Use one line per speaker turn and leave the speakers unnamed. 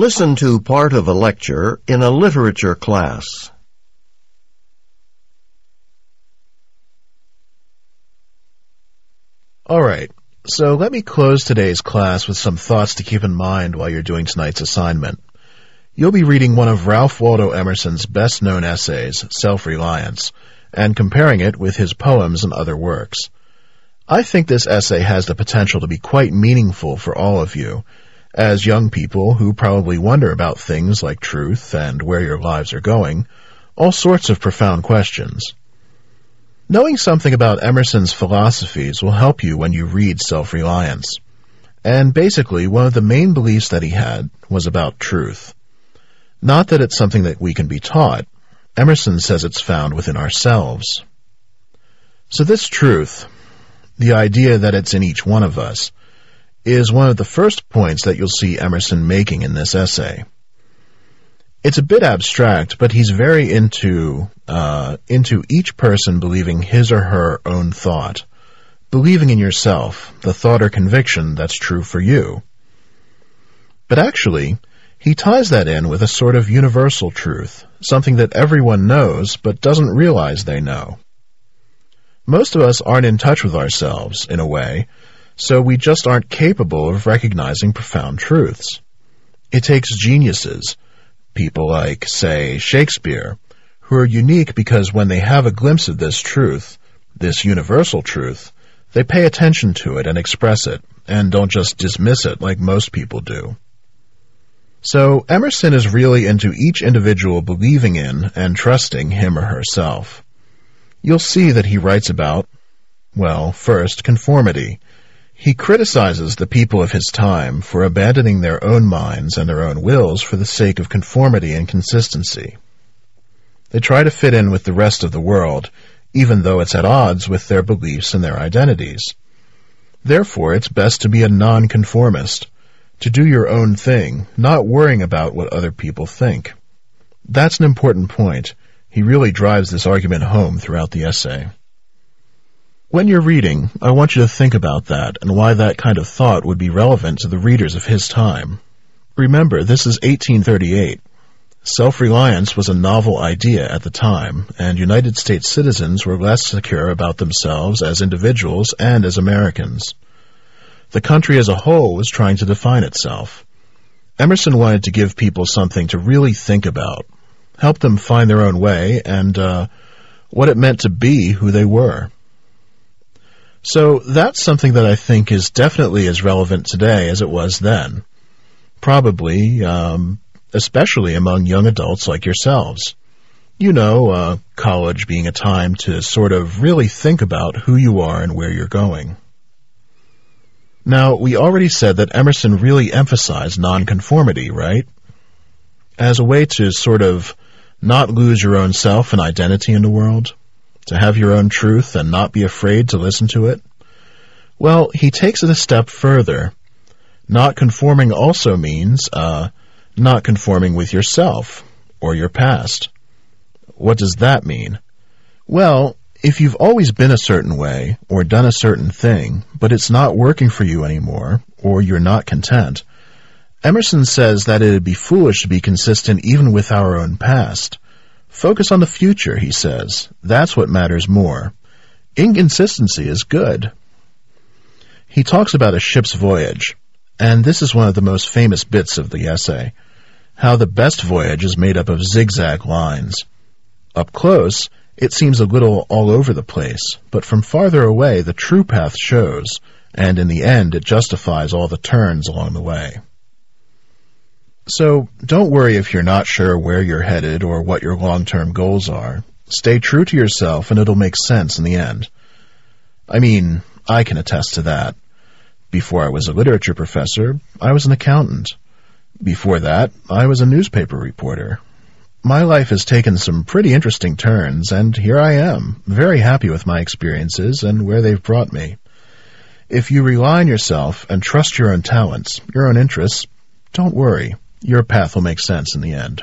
Listen to part of a lecture in a literature class.
Alright, so let me close today's class with some thoughts to keep in mind while you're doing tonight's assignment. You'll be reading one of Ralph Waldo Emerson's best known essays, Self-Reliance, and comparing it with his poems and other works. I think this essay has the potential to be quite meaningful for all of you, as young people who probably wonder about things like truth and where your lives are going, all sorts of profound questions. Knowing something about Emerson's philosophies will help you when you read Self-Reliance. And basically, one of the main beliefs that he had was about truth. Not that it's something that we can be taught. Emerson says it's found within ourselves. So this truth, the idea that it's in each one of us, is one of the first points that you'll see Emerson making in this essay. It's a bit abstract, but he's very into uh, into each person believing his or her own thought, believing in yourself, the thought or conviction that's true for you. But actually, he ties that in with a sort of universal truth, something that everyone knows but doesn't realize they know. Most of us aren't in touch with ourselves, in a way, so we just aren't capable of recognizing profound truths. It takes geniuses, people like, say, Shakespeare, who are unique because when they have a glimpse of this truth, this universal truth, they pay attention to it and express it, and don't just dismiss it like most people do. So Emerson is really into each individual believing in and trusting him or herself. You'll see that he writes about, well, first, conformity, he criticizes the people of his time for abandoning their own minds and their own wills for the sake of conformity and consistency. They try to fit in with the rest of the world, even though it's at odds with their beliefs and their identities. Therefore, it's best to be a nonconformist, to do your own thing, not worrying about what other people think. That's an important point. He really drives this argument home throughout the essay. When you're reading, I want you to think about that and why that kind of thought would be relevant to the readers of his time. Remember, this is 1838. Self-reliance was a novel idea at the time, and United States citizens were less secure about themselves as individuals and as Americans. The country as a whole was trying to define itself. Emerson wanted to give people something to really think about, help them find their own way, and uh, what it meant to be who they were. So that's something that I think is definitely as relevant today as it was then. Probably, um, especially among young adults like yourselves. You know, uh, college being a time to sort of really think about who you are and where you're going. Now, we already said that Emerson really emphasized nonconformity, right? As a way to sort of not lose your own self and identity in the world to have your own truth and not be afraid to listen to it? Well, he takes it a step further. Not conforming also means uh, not conforming with yourself or your past. What does that mean? Well, if you've always been a certain way or done a certain thing, but it's not working for you anymore, or you're not content, Emerson says that it'd be foolish to be consistent even with our own past. Focus on the future, he says. That's what matters more. Inconsistency is good. He talks about a ship's voyage, and this is one of the most famous bits of the essay. How the best voyage is made up of zigzag lines. Up close, it seems a little all over the place, but from farther away the true path shows, and in the end it justifies all the turns along the way. So don't worry if you're not sure where you're headed or what your long-term goals are. Stay true to yourself and it'll make sense in the end. I mean, I can attest to that. Before I was a literature professor, I was an accountant. Before that, I was a newspaper reporter. My life has taken some pretty interesting turns, and here I am, very happy with my experiences and where they've brought me. If you rely on yourself and trust your own talents, your own interests, don't worry your path will make sense in the end.